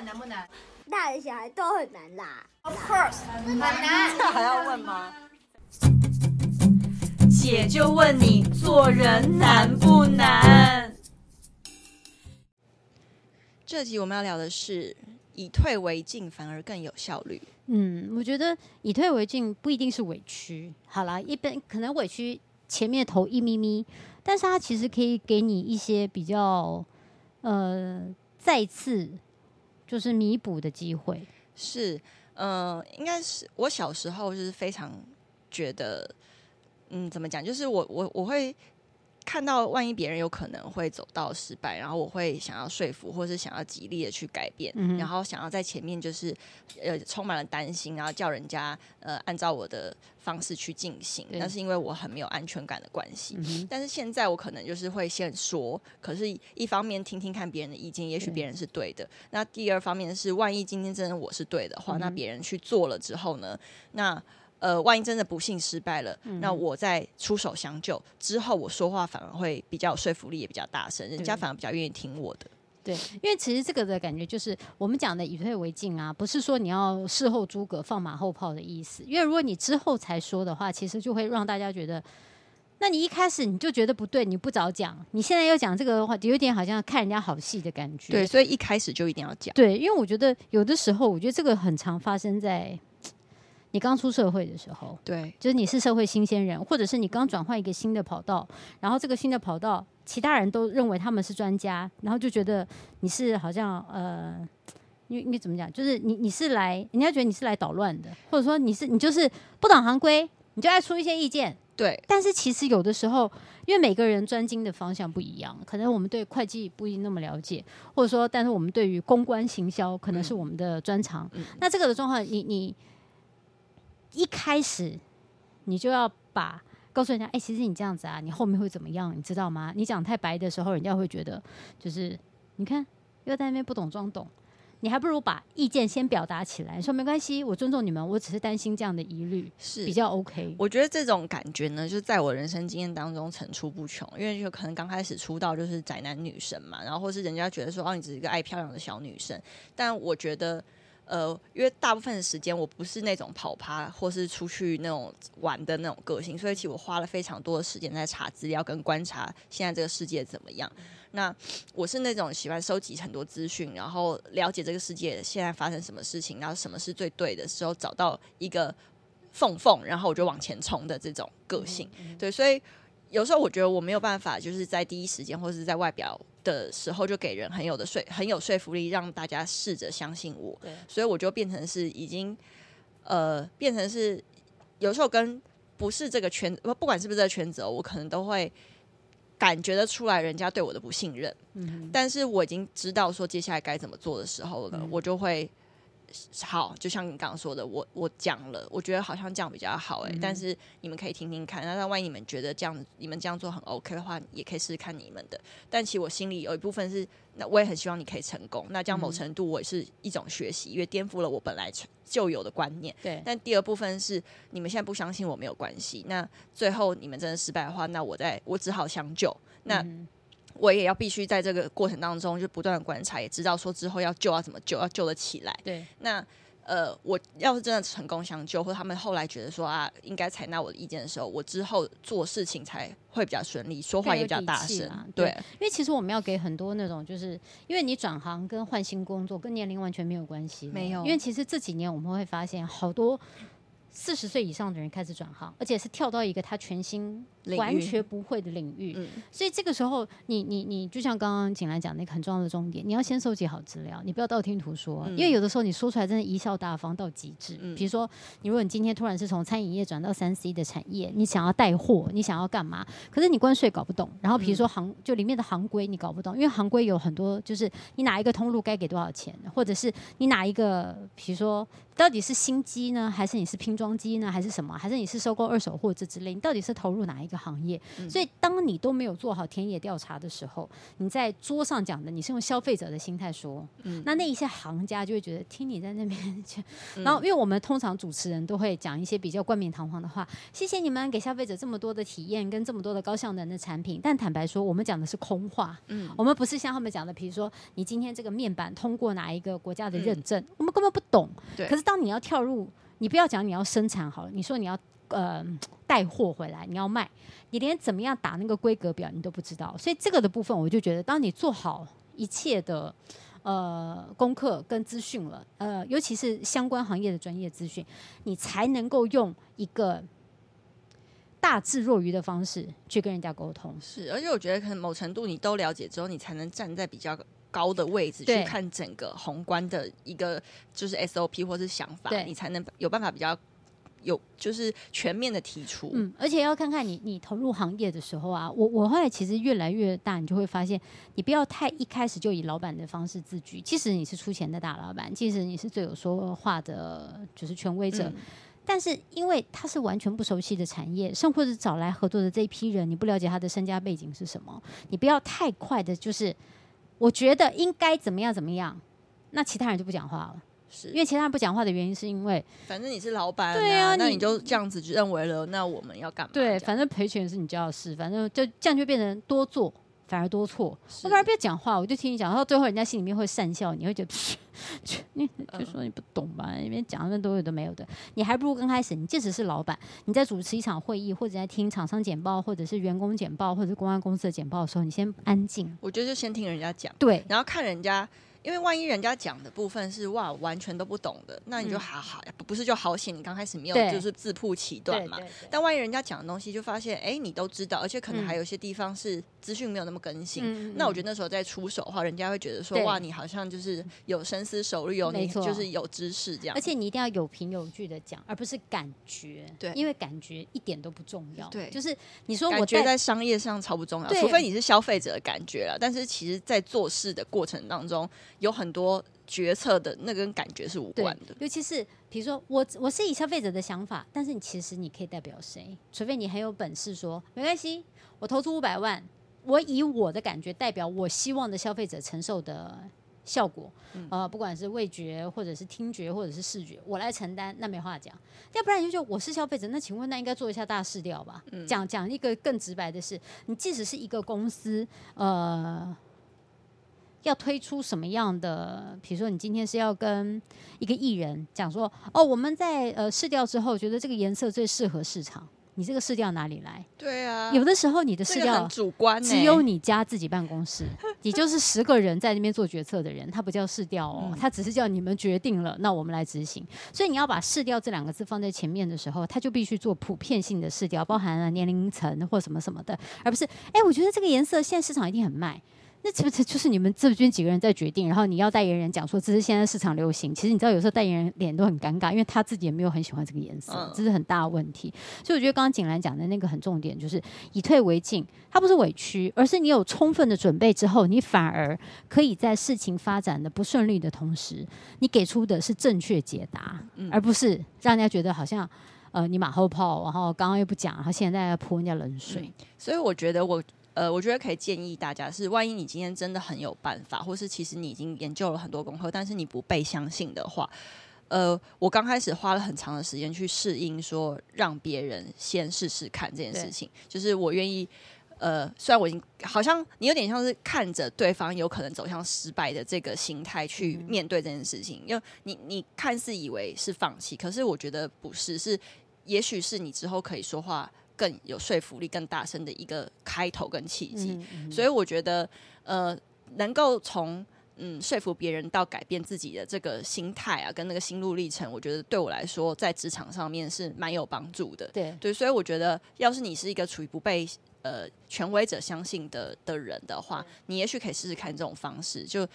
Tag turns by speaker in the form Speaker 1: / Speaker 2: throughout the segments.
Speaker 1: 们难不难？
Speaker 2: 大人小孩都很难啦。
Speaker 1: Of course，很难。
Speaker 3: 这还要问吗？
Speaker 4: 姐就问你，做人难不难？
Speaker 3: 这集我们要聊的是以退为进，反而更有效率。
Speaker 5: 嗯，我觉得以退为进不一定是委屈。好啦，一般可能委屈前面头一咪咪，但是它其实可以给你一些比较呃再次就是弥补的机会。
Speaker 3: 是，呃，应该是我小时候是非常觉得。嗯，怎么讲？就是我我我会看到，万一别人有可能会走到失败，然后我会想要说服，或是想要极力的去改变，嗯、然后想要在前面就是呃充满了担心，然后叫人家呃按照我的方式去进行。那是因为我很没有安全感的关系。嗯、但是现在我可能就是会先说，可是一方面听听看别人的意见，也许别人是对的。那第二方面是，万一今天真的我是对的话，嗯、那别人去做了之后呢？那呃，万一真的不幸失败了，嗯、那我再出手相救之后，我说话反而会比较有说服力，也比较大声，人家反而比较愿意听我的。
Speaker 5: 对，因为其实这个的感觉就是我们讲的以退为进啊，不是说你要事后诸葛放马后炮的意思。因为如果你之后才说的话，其实就会让大家觉得，那你一开始你就觉得不对，你不早讲，你现在又讲这个的话，就有点好像看人家好戏的感觉。
Speaker 3: 对，所以一开始就一定要讲。
Speaker 5: 对，因为我觉得有的时候，我觉得这个很常发生在。你刚出社会的时候，
Speaker 3: 对，
Speaker 5: 就是你是社会新鲜人，或者是你刚转换一个新的跑道，然后这个新的跑道，其他人都认为他们是专家，然后就觉得你是好像呃，你你怎么讲？就是你你是来，人家觉得你是来捣乱的，或者说你是你就是不懂行规，你就爱出一些意见。
Speaker 3: 对，
Speaker 5: 但是其实有的时候，因为每个人专精的方向不一样，可能我们对会计不一定那么了解，或者说，但是我们对于公关行销可能是我们的专长。嗯、那这个的状况，你你。一开始你就要把告诉人家，哎、欸，其实你这样子啊，你后面会怎么样，你知道吗？你讲太白的时候，人家会觉得就是你看又在那边不懂装懂，你还不如把意见先表达起来，说没关系，我尊重你们，我只是担心这样的疑虑是比较 OK。
Speaker 3: 我觉得这种感觉呢，就是在我人生经验当中层出不穷，因为就可能刚开始出道就是宅男女神嘛，然后或是人家觉得说哦，你只是一个爱漂亮的小女生，但我觉得。呃，因为大部分的时间我不是那种跑趴或是出去那种玩的那种个性，所以其实我花了非常多的时间在查资料跟观察现在这个世界怎么样。那我是那种喜欢收集很多资讯，然后了解这个世界现在发生什么事情，然后什么是最对的时候，找到一个缝缝，然后我就往前冲的这种个性。对，所以有时候我觉得我没有办法，就是在第一时间或者是在外表。的时候就给人很有的说很有说服力，让大家试着相信我。对，所以我就变成是已经呃变成是有时候跟不是这个圈子，不管是不是这个圈子，我可能都会感觉得出来人家对我的不信任。嗯，但是我已经知道说接下来该怎么做的时候了，嗯、我就会。好，就像你刚刚说的，我我讲了，我觉得好像这样比较好哎、欸。嗯、但是你们可以听听看，那万一你们觉得这样，你们这样做很 OK 的话，也可以试试看你们的。但其实我心里有一部分是，那我也很希望你可以成功。那这样某程度我也是一种学习，因为颠覆了我本来就有的观念。对。但第二部分是，你们现在不相信我没有关系。那最后你们真的失败的话，那我在我只好相救。那。嗯我也要必须在这个过程当中就不断的观察，也知道说之后要救要怎么救，要救得起来。对，那呃，我要是真的成功相救，或他们后来觉得说啊，应该采纳我的意见的时候，我之后做事情才会比较顺利，说话也比较大声。对，对，因
Speaker 5: 为其实我们要给很多那种，就是因为你转行跟换新工作跟年龄完全没有关系，没有。因为其实这几年我们会发现好多。四十岁以上的人开始转行，而且是跳到一个他全新、完全不会的领域。所以这个时候，你你你，就像刚刚景兰讲那个很重要的重点，你要先收集好资料，你不要道听途说，嗯、因为有的时候你说出来真的贻笑大方到极致。嗯、比如说，你如果你今天突然是从餐饮业转到三 C 的产业，你想要带货，你想要干嘛？可是你关税搞不懂，然后比如说行就里面的行规你搞不懂，因为行规有很多，就是你哪一个通路该给多少钱，或者是你哪一个，比如说。到底是新机呢，还是你是拼装机呢，还是什么？还是你是收购二手货这之类？你到底是投入哪一个行业？嗯、所以，当你都没有做好田野调查的时候，你在桌上讲的，你是用消费者的心态说，嗯、那那一些行家就会觉得听你在那边，嗯、然后因为我们通常主持人都会讲一些比较冠冕堂皇的话，谢谢你们给消费者这么多的体验跟这么多的高效能的产品，但坦白说，我们讲的是空话，嗯，我们不是像他们讲的，比如说你今天这个面板通过哪一个国家的认证，嗯、我们根本不懂，对。可是当你要跳入，你不要讲你要生产好了，你说你要呃带货回来，你要卖，你连怎么样打那个规格表你都不知道，所以这个的部分我就觉得，当你做好一切的呃功课跟资讯了，呃，尤其是相关行业的专业资讯，你才能够用一个大智若愚的方式去跟人家沟通。
Speaker 3: 是，而且我觉得可能某程度你都了解之后，你才能站在比较。高的位置去看整个宏观的一个就是 SOP 或是想法，你才能有办法比较有就是全面的提出。
Speaker 5: 嗯，而且要看看你你投入行业的时候啊，我我后来其实越来越大，你就会发现，你不要太一开始就以老板的方式自居。即使你是出钱的大老板，即使你是最有说话的，就是权威者，嗯、但是因为他是完全不熟悉的产业，甚或者找来合作的这一批人，你不了解他的身家背景是什么，你不要太快的，就是。我觉得应该怎么样怎么样，那其他人就不讲话了，是因为其他人不讲话的原因是因为，
Speaker 3: 反正你是老板、啊，对啊，那你就这样子认为了，那我们要干嘛？
Speaker 5: 对，反正赔钱是你家的事，反正就这样就变成多做反而多错。我反而不要讲话，我就听你讲，然后最后人家心里面会讪笑，你会觉得，你就说你不懂吧？因为讲的都有的没有的，你还不如刚开始，你即使是老板，你在主持一场会议，或者在听厂商简报，或者是员工简报，或者是公关公司的简报的时候，你先安静。
Speaker 3: 我觉得就先听人家讲，
Speaker 5: 对，
Speaker 3: 然后看人家。因为万一人家讲的部分是哇完全都不懂的，那你就还好，嗯、不是就好险你刚开始没有就是自曝其短嘛。但万一人家讲的东西就发现，哎，你都知道，而且可能还有些地方是资讯没有那么更新，嗯、那我觉得那时候再出手的话，人家会觉得说哇，你好像就是有深思熟虑，有你就是有知识这样。
Speaker 5: 而且你一定要有凭有据的讲，而不是感觉。对，因为感觉一点都不重要。对，就是你说我
Speaker 3: 觉得在商业上超不重要，除非你是消费者的感觉了。但是其实，在做事的过程当中。有很多决策的那跟感觉是无关的，
Speaker 5: 尤其是比如说我我是以消费者的想法，但是你其实你可以代表谁？除非你很有本事说没关系，我投资五百万，我以我的感觉代表我希望的消费者承受的效果，嗯、呃，不管是味觉或者是听觉或者是视觉，我来承担，那没话讲。要不然你就说我是消费者，那请问那应该做一下大市调吧？嗯、讲讲一个更直白的是，你即使是一个公司，呃。要推出什么样的？比如说，你今天是要跟一个艺人讲说，哦，我们在呃试调之后，觉得这个颜色最适合市场。你这个试调哪里来？
Speaker 3: 对啊，
Speaker 5: 有的时候你的试调
Speaker 3: 很主观，
Speaker 5: 只有你家自己办公室，也就是十个人在那边做决策的人，他不叫试调哦，他只是叫你们决定了，那我们来执行。所以你要把试调这两个字放在前面的时候，他就必须做普遍性的试调，包含了年龄层或什么什么的，而不是哎，我觉得这个颜色现在市场一定很卖。那是不是就是你们这边几个人在决定，然后你要代言人讲说这是现在市场流行。其实你知道，有时候代言人脸都很尴尬，因为他自己也没有很喜欢这个颜色，这是很大的问题。所以我觉得刚刚景兰讲的那个很重点，就是以退为进。他不是委屈，而是你有充分的准备之后，你反而可以在事情发展的不顺利的同时，你给出的是正确解答，而不是让人家觉得好像呃你马后炮，然后刚刚又不讲，然后现在要泼人家冷水。
Speaker 3: 所以我觉得我。呃，我觉得可以建议大家是，万一你今天真的很有办法，或是其实你已经研究了很多功课，但是你不被相信的话，呃，我刚开始花了很长的时间去适应，说让别人先试试看这件事情，就是我愿意，呃，虽然我已经好像你有点像是看着对方有可能走向失败的这个心态去面对这件事情，因为你你看似以为是放弃，可是我觉得不是，是也许是你之后可以说话。更有说服力、更大声的一个开头跟契机，嗯嗯、所以我觉得，呃，能够从嗯说服别人到改变自己的这个心态啊，跟那个心路历程，我觉得对我来说，在职场上面是蛮有帮助的。对对，所以我觉得，要是你是一个处于不被呃权威者相信的的人的话，你也许可以试试看这种方式，就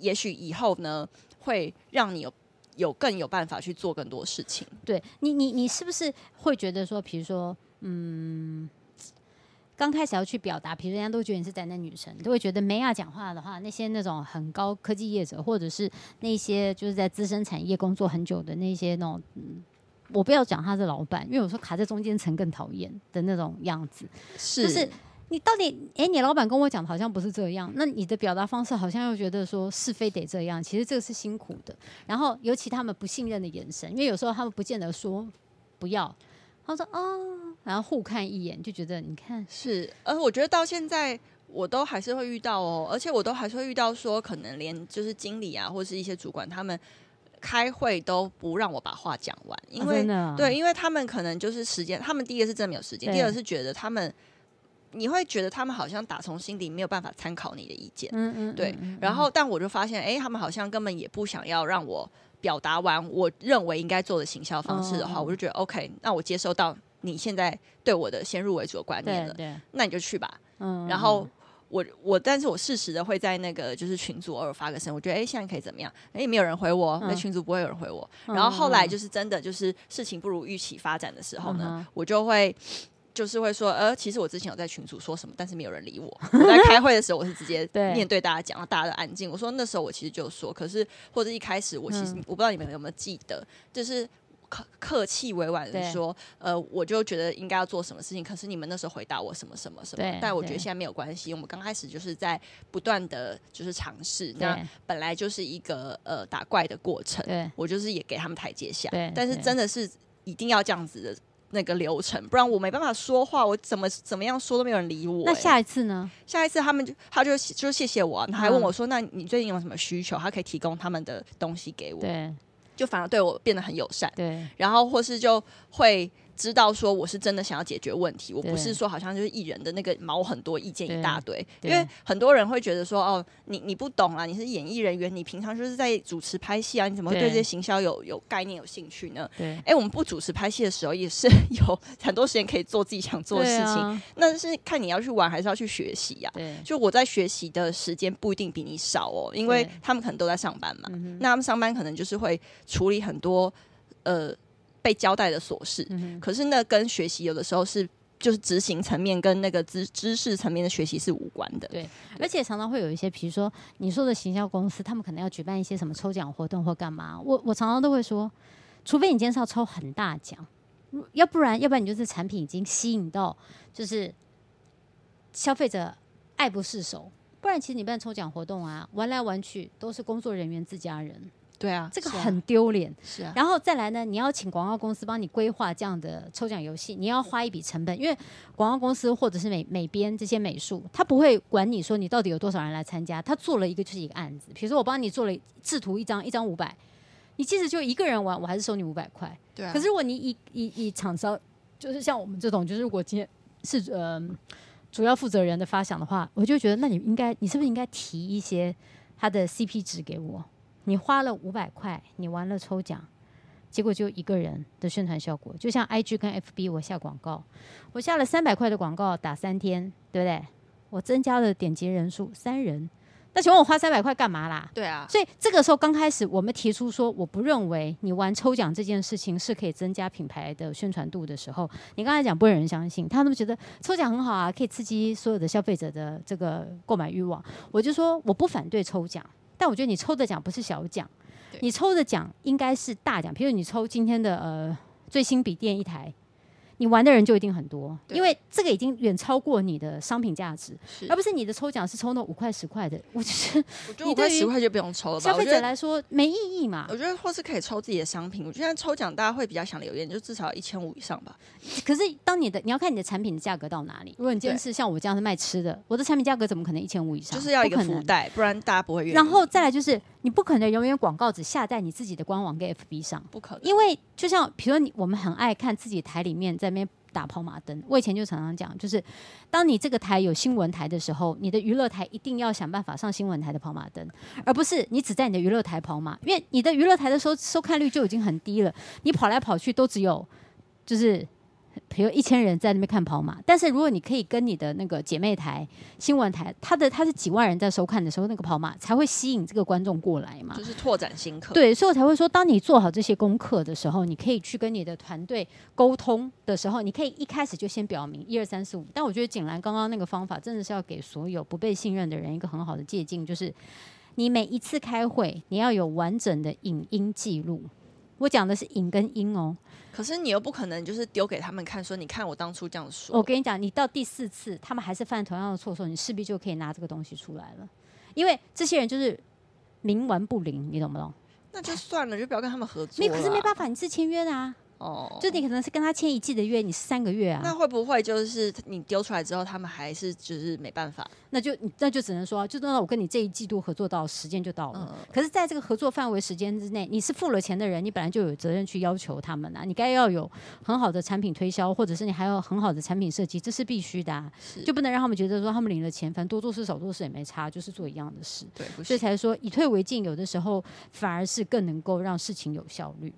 Speaker 3: 也许以后呢，会让你有有更有办法去做更多事情。
Speaker 5: 对你，你你是不是会觉得说，比如说？嗯，刚开始要去表达，比如人家都觉得你是宅男女神，都会觉得梅亚讲话的话，那些那种很高科技业者，或者是那些就是在资深产业工作很久的那些那种，嗯，我不要讲他是老板，因为有时候卡在中间层更讨厌的那种样子，
Speaker 3: 是。
Speaker 5: 就是你到底，哎、欸，你老板跟我讲好像不是这样，那你的表达方式好像又觉得说是非得这样，其实这个是辛苦的。然后尤其他们不信任的眼神，因为有时候他们不见得说不要，他说哦，然后互看一眼就觉得你看
Speaker 3: 是，而我觉得到现在我都还是会遇到哦，而且我都还是会遇到说，可能连就是经理啊或是一些主管他们开会都不让我把话讲完，因为、
Speaker 5: 哦、
Speaker 3: 对，因为他们可能就是时间，他们第一个是真的没有时间，第二个是觉得他们。你会觉得他们好像打从心底没有办法参考你的意见，嗯嗯，对。然后，但我就发现，哎，他们好像根本也不想要让我表达完我认为应该做的行销方式的话，我就觉得 OK，那我接收到你现在对我的先入为主的观念了，对，那你就去吧。嗯。然后我我，但是我适时的会在那个就是群组偶尔发个声，我觉得哎，现在可以怎么样？哎，没有人回我，那群组不会有人回我。然后后来就是真的就是事情不如预期发展的时候呢，我就会。就是会说，呃，其实我之前有在群组说什么，但是没有人理我。我在开会的时候，我是直接 面对大家讲，大家都安静。我说那时候我其实就说，可是或者一开始我其实、嗯、我不知道你们有没有记得，就是客客气委婉的说，呃，我就觉得应该要做什么事情，可是你们那时候回答我什么什么什么，但我觉得现在没有关系。我们刚开始就是在不断的就是尝试，那本来就是一个呃打怪的过程。我就是也给他们台阶下，但是真的是一定要这样子的。那个流程，不然我没办法说话，我怎么怎么样说都没有人理我。
Speaker 5: 那下一次呢？
Speaker 3: 下一次他们就他就就谢谢我，他还问我说：“那你最近有什么需求？他可以提供他们的东西给我。”对，就反而对我变得很友善。对，然后或是就会。知道说我是真的想要解决问题，我不是说好像就是艺人的那个毛很多意见一大堆，因为很多人会觉得说哦，你你不懂啊，你是演艺人员，你平常就是在主持拍戏啊，你怎么会对这些行销有有概念有兴趣呢？对，哎、欸，我们不主持拍戏的时候也是 有很多时间可以做自己想做的事情，啊、那是看你要去玩还是要去学习呀、啊？对，就我在学习的时间不一定比你少哦，因为他们可能都在上班嘛，那他们上班可能就是会处理很多呃。被交代的琐事，嗯、可是那跟学习有的时候是就是执行层面跟那个知知识层面的学习是无关的。对，
Speaker 5: 而且常常会有一些，比如说你说的行销公司，他们可能要举办一些什么抽奖活动或干嘛。我我常常都会说，除非你今天是要抽很大奖，要不然要不然你就是产品已经吸引到就是消费者爱不释手，不然其实你办抽奖活动啊，玩来玩去都是工作人员自家人。
Speaker 3: 对啊，
Speaker 5: 这个很丢脸。
Speaker 3: 是啊，
Speaker 5: 然后再来呢，你要请广告公司帮你规划这样的抽奖游戏，你要花一笔成本，因为广告公司或者是美美编这些美术，他不会管你说你到底有多少人来参加，他做了一个就是一个案子。比如说我帮你做了制图一张，一张五百，你即使就一个人玩，我还是收你五百块。对啊。可是如果你以以以厂商，就是像我们这种，就是如果今天是呃主要负责人的发想的话，我就觉得那你应该，你是不是应该提一些他的 CP 值给我？你花了五百块，你玩了抽奖，结果就一个人的宣传效果，就像 IG 跟 FB 我下广告，我下了三百块的广告打三天，对不对？我增加了点击人数三人，那请问我花三百块干嘛啦？
Speaker 3: 对啊，
Speaker 5: 所以这个时候刚开始我们提出说，我不认为你玩抽奖这件事情是可以增加品牌的宣传度的时候，你刚才讲不会有人相信，他们觉得抽奖很好啊，可以刺激所有的消费者的这个购买欲望，我就说我不反对抽奖。但我觉得你抽的奖不是小奖，你抽的奖应该是大奖。比如你抽今天的呃最新笔电一台。你玩的人就一定很多，因为这个已经远超过你的商品价值，而不是你的抽奖是抽那五块十块的。我就是，
Speaker 3: 我觉得五块十块就不用抽了吧。
Speaker 5: 消费者来说没意义嘛。
Speaker 3: 我觉得或是可以抽自己的商品。我觉得抽奖大家会比较想留言，就至少一千五以上吧。
Speaker 5: 可是当你的你要看你的产品的价格到哪里。如果你今天是像我这样是卖吃的，我的产品价格怎么可能一千五以上？
Speaker 3: 就是要一个福袋，不然大家不会愿意。
Speaker 5: 然后再来就是你不可能永远广告只下在你自己的官网跟 FB 上，
Speaker 3: 不可能。
Speaker 5: 因为就像比如说你我们很爱看自己台里面在那边。打跑马灯，我以前就常常讲，就是当你这个台有新闻台的时候，你的娱乐台一定要想办法上新闻台的跑马灯，而不是你只在你的娱乐台跑马，因为你的娱乐台的收收看率就已经很低了，你跑来跑去都只有就是比如一千人在那边看跑马，但是如果你可以跟你的那个姐妹台、新闻台，它的它是几万人在收看的时候，那个跑马才会吸引这个观众过来嘛，
Speaker 3: 就是拓展新客。
Speaker 5: 对，所以我才会说，当你做好这些功课的时候，你可以去跟你的团队沟通的时候，你可以一开始就先表明一二三四五。但我觉得景兰刚刚那个方法真的是要给所有不被信任的人一个很好的借鉴，就是你每一次开会，你要有完整的影音记录。我讲的是影跟音哦，
Speaker 3: 可是你又不可能就是丢给他们看，说你看我当初这样说。
Speaker 5: 我跟你讲，你到第四次他们还是犯同样的错的时候，你势必就可以拿这个东西出来了，因为这些人就是冥顽不灵，你懂不懂？
Speaker 3: 那就算了，就不要跟他们合作。
Speaker 5: 你可是没办法，你是签约的啊。哦，就你可能是跟他签一季的约，你是三个月啊？
Speaker 3: 那会不会就是你丢出来之后，他们还是就是没办法？
Speaker 5: 那就那就只能说，就那我跟你这一季度合作到时间就到了。嗯、可是在这个合作范围时间之内，你是付了钱的人，你本来就有责任去要求他们啊。你该要有很好的产品推销，或者是你还有很好的产品设计，这是必须的、啊。就不能让他们觉得说他们领了钱，反正多做事少做事也没差，就是做一样的事。
Speaker 3: 对，
Speaker 5: 所以才说以退为进，有的时候反而是更能够让事情有效率。